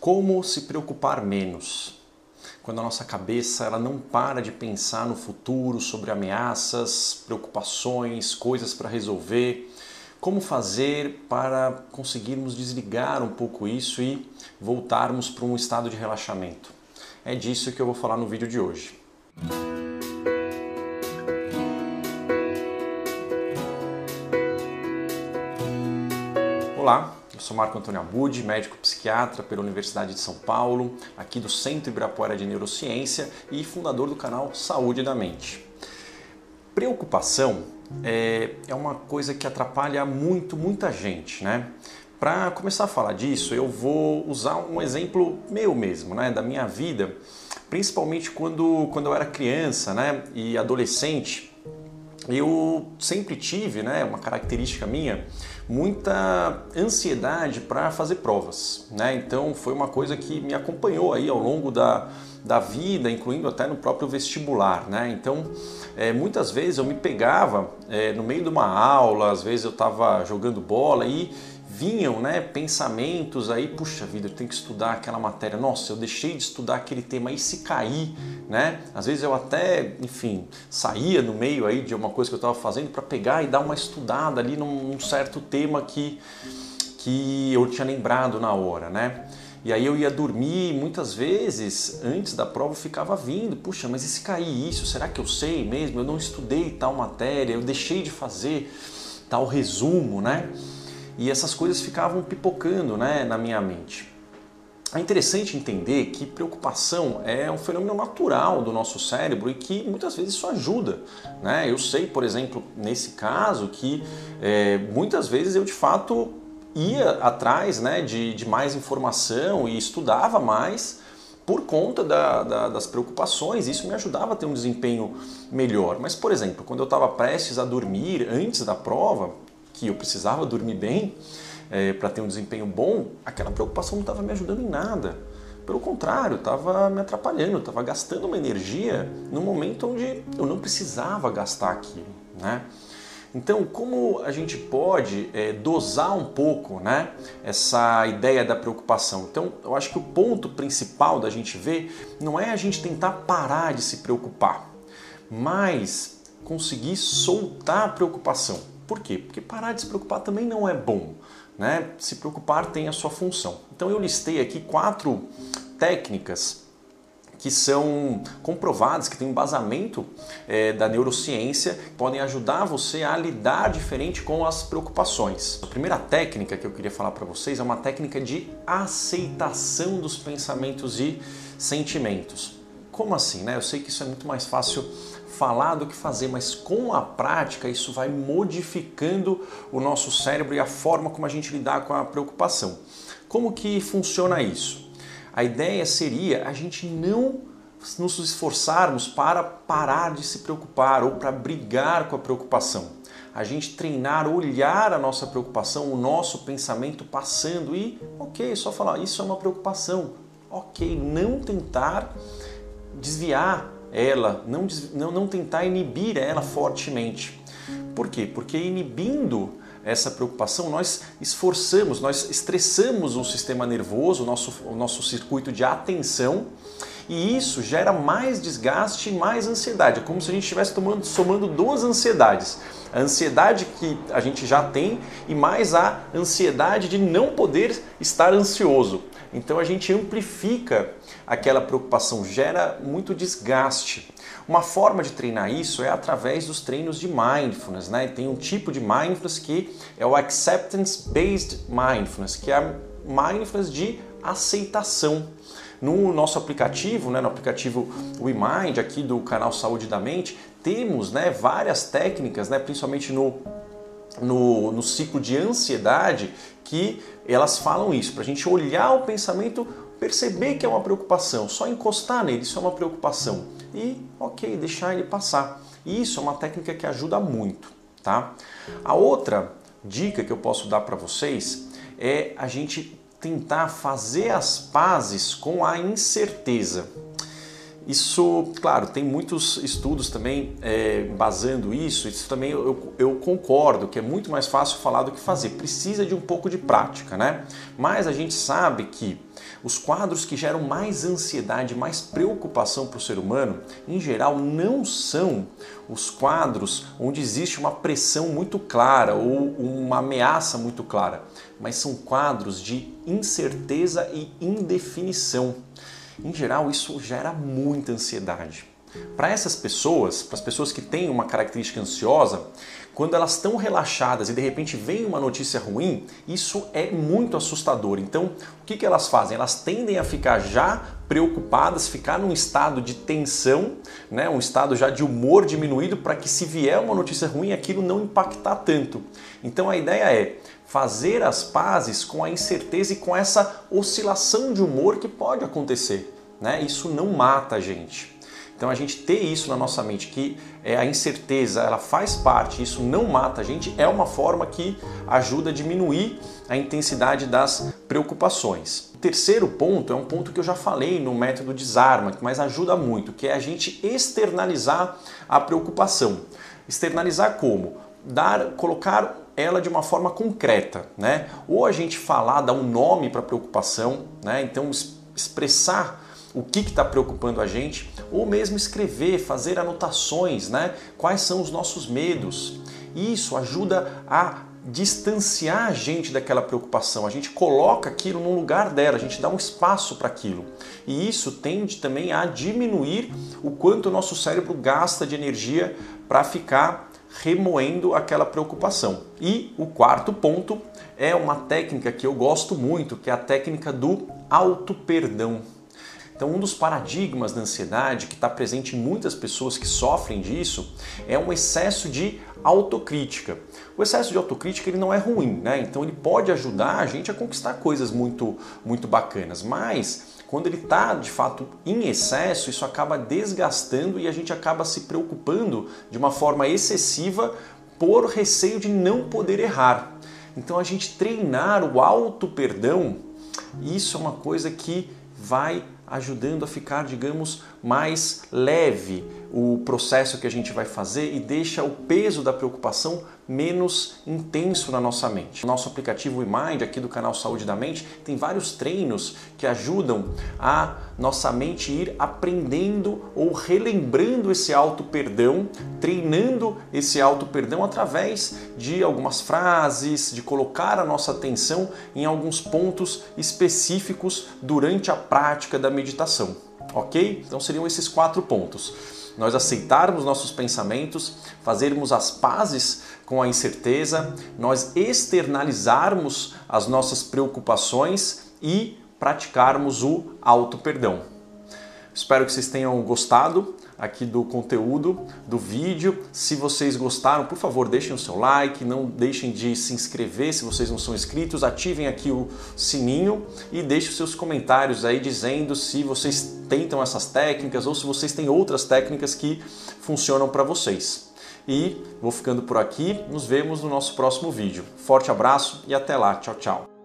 Como se preocupar menos? Quando a nossa cabeça ela não para de pensar no futuro, sobre ameaças, preocupações, coisas para resolver. Como fazer para conseguirmos desligar um pouco isso e voltarmos para um estado de relaxamento? É disso que eu vou falar no vídeo de hoje. Olá, eu sou Marco Antônio Abud, médico psiquiatra pela Universidade de São Paulo, aqui do Centro Ibirapuera de Neurociência e fundador do canal Saúde da Mente. Preocupação é, é uma coisa que atrapalha muito, muita gente, né? Para começar a falar disso, eu vou usar um exemplo meu mesmo, né, da minha vida, principalmente quando, quando eu era criança, né, e adolescente. Eu sempre tive, né, uma característica minha, muita ansiedade para fazer provas, né? Então foi uma coisa que me acompanhou aí ao longo da, da vida, incluindo até no próprio vestibular, né? Então é, muitas vezes eu me pegava é, no meio de uma aula, às vezes eu estava jogando bola e vinham né, pensamentos aí, puxa vida, eu tenho que estudar aquela matéria, nossa, eu deixei de estudar aquele tema e se cair, né? Às vezes eu até, enfim, saía no meio aí de uma coisa que eu estava fazendo para pegar e dar uma estudada ali num, certo tema que, que eu tinha lembrado na hora, né? E aí eu ia dormir, muitas vezes, antes da prova eu ficava vindo, puxa, mas e se cair isso? Será que eu sei mesmo? Eu não estudei tal matéria, eu deixei de fazer tal resumo, né? E essas coisas ficavam pipocando né, na minha mente. É interessante entender que preocupação é um fenômeno natural do nosso cérebro e que muitas vezes isso ajuda. Né? Eu sei, por exemplo, nesse caso, que é, muitas vezes eu de fato ia atrás né, de, de mais informação e estudava mais por conta da, da, das preocupações, isso me ajudava a ter um desempenho melhor. Mas, por exemplo, quando eu estava prestes a dormir antes da prova, que eu precisava dormir bem é, para ter um desempenho bom, aquela preocupação não estava me ajudando em nada. Pelo contrário, estava me atrapalhando, estava gastando uma energia no momento onde eu não precisava gastar aquilo. Né? Então, como a gente pode é, dosar um pouco né, essa ideia da preocupação? Então, eu acho que o ponto principal da gente ver não é a gente tentar parar de se preocupar, mas conseguir soltar a preocupação. Por quê? Porque parar de se preocupar também não é bom. Né? Se preocupar tem a sua função. Então eu listei aqui quatro técnicas que são comprovadas, que têm embasamento é, da neurociência, que podem ajudar você a lidar diferente com as preocupações. A primeira técnica que eu queria falar para vocês é uma técnica de aceitação dos pensamentos e sentimentos. Como assim? Né? Eu sei que isso é muito mais fácil falar do que fazer, mas com a prática isso vai modificando o nosso cérebro e a forma como a gente lidar com a preocupação. Como que funciona isso? A ideia seria a gente não nos esforçarmos para parar de se preocupar ou para brigar com a preocupação. A gente treinar, olhar a nossa preocupação, o nosso pensamento passando e, ok, só falar, isso é uma preocupação. Ok, não tentar desviar ela, não, não, não tentar inibir ela fortemente. Por quê? Porque inibindo essa preocupação, nós esforçamos, nós estressamos o sistema nervoso, o nosso, o nosso circuito de atenção, e isso gera mais desgaste e mais ansiedade. É como se a gente estivesse tomando, somando duas ansiedades. A ansiedade que a gente já tem e mais a ansiedade de não poder estar ansioso. Então a gente amplifica aquela preocupação, gera muito desgaste. Uma forma de treinar isso é através dos treinos de mindfulness, né? Tem um tipo de mindfulness que é o acceptance based mindfulness, que é a mindfulness de aceitação. No nosso aplicativo, né, no aplicativo WeMind, aqui do canal Saúde da Mente, temos né, várias técnicas, né, principalmente no no, no ciclo de ansiedade que elas falam isso, para a gente olhar o pensamento, perceber que é uma preocupação, só encostar nele, isso é uma preocupação e, ok, deixar ele passar. Isso é uma técnica que ajuda muito, tá? A outra dica que eu posso dar para vocês é a gente tentar fazer as pazes com a incerteza. Isso, claro, tem muitos estudos também é, basando isso. Isso também eu, eu, concordo que é muito mais fácil falar do que fazer. Precisa de um pouco de prática, né? Mas a gente sabe que os quadros que geram mais ansiedade, mais preocupação para o ser humano, em geral, não são os quadros onde existe uma pressão muito clara ou uma ameaça muito clara, mas são quadros de incerteza e indefinição. Em geral, isso gera muita ansiedade. Para essas pessoas, para as pessoas que têm uma característica ansiosa, quando elas estão relaxadas e de repente vem uma notícia ruim, isso é muito assustador. Então, o que, que elas fazem? Elas tendem a ficar já preocupadas, ficar num estado de tensão, né? um estado já de humor diminuído, para que se vier uma notícia ruim, aquilo não impactar tanto. Então, a ideia é fazer as pazes com a incerteza e com essa oscilação de humor que pode acontecer. Né? Isso não mata a gente. Então a gente ter isso na nossa mente, que é a incerteza, ela faz parte, isso não mata a gente, é uma forma que ajuda a diminuir a intensidade das preocupações. O terceiro ponto é um ponto que eu já falei no método desarma, mas ajuda muito, que é a gente externalizar a preocupação. Externalizar como? Dar, colocar ela de uma forma concreta, né? Ou a gente falar, dar um nome para a preocupação, né? Então expressar o que está preocupando a gente, ou mesmo escrever, fazer anotações, né? Quais são os nossos medos? Isso ajuda a distanciar a gente daquela preocupação. A gente coloca aquilo no lugar dela, a gente dá um espaço para aquilo. E isso tende também a diminuir o quanto o nosso cérebro gasta de energia para ficar remoendo aquela preocupação. E o quarto ponto é uma técnica que eu gosto muito, que é a técnica do auto-perdão. Então, um dos paradigmas da ansiedade que está presente em muitas pessoas que sofrem disso é um excesso de autocrítica. O excesso de autocrítica ele não é ruim, né? Então ele pode ajudar a gente a conquistar coisas muito, muito bacanas, mas quando ele está de fato em excesso, isso acaba desgastando e a gente acaba se preocupando de uma forma excessiva por receio de não poder errar. Então a gente treinar o auto perdão, isso é uma coisa que vai ajudando a ficar, digamos, mais leve o processo que a gente vai fazer e deixa o peso da preocupação menos intenso na nossa mente. O nosso aplicativo eMind aqui do canal Saúde da Mente tem vários treinos que ajudam a nossa mente ir aprendendo ou relembrando esse auto perdão, treinando esse auto perdão através de algumas frases, de colocar a nossa atenção em alguns pontos específicos durante a prática da meditação. Ok? Então seriam esses quatro pontos nós aceitarmos nossos pensamentos, fazermos as pazes com a incerteza, nós externalizarmos as nossas preocupações e praticarmos o auto perdão. Espero que vocês tenham gostado aqui do conteúdo do vídeo. Se vocês gostaram, por favor, deixem o seu like, não deixem de se inscrever se vocês não são inscritos, ativem aqui o sininho e deixem os seus comentários aí dizendo se vocês tentam essas técnicas ou se vocês têm outras técnicas que funcionam para vocês. E vou ficando por aqui, nos vemos no nosso próximo vídeo. Forte abraço e até lá, tchau, tchau.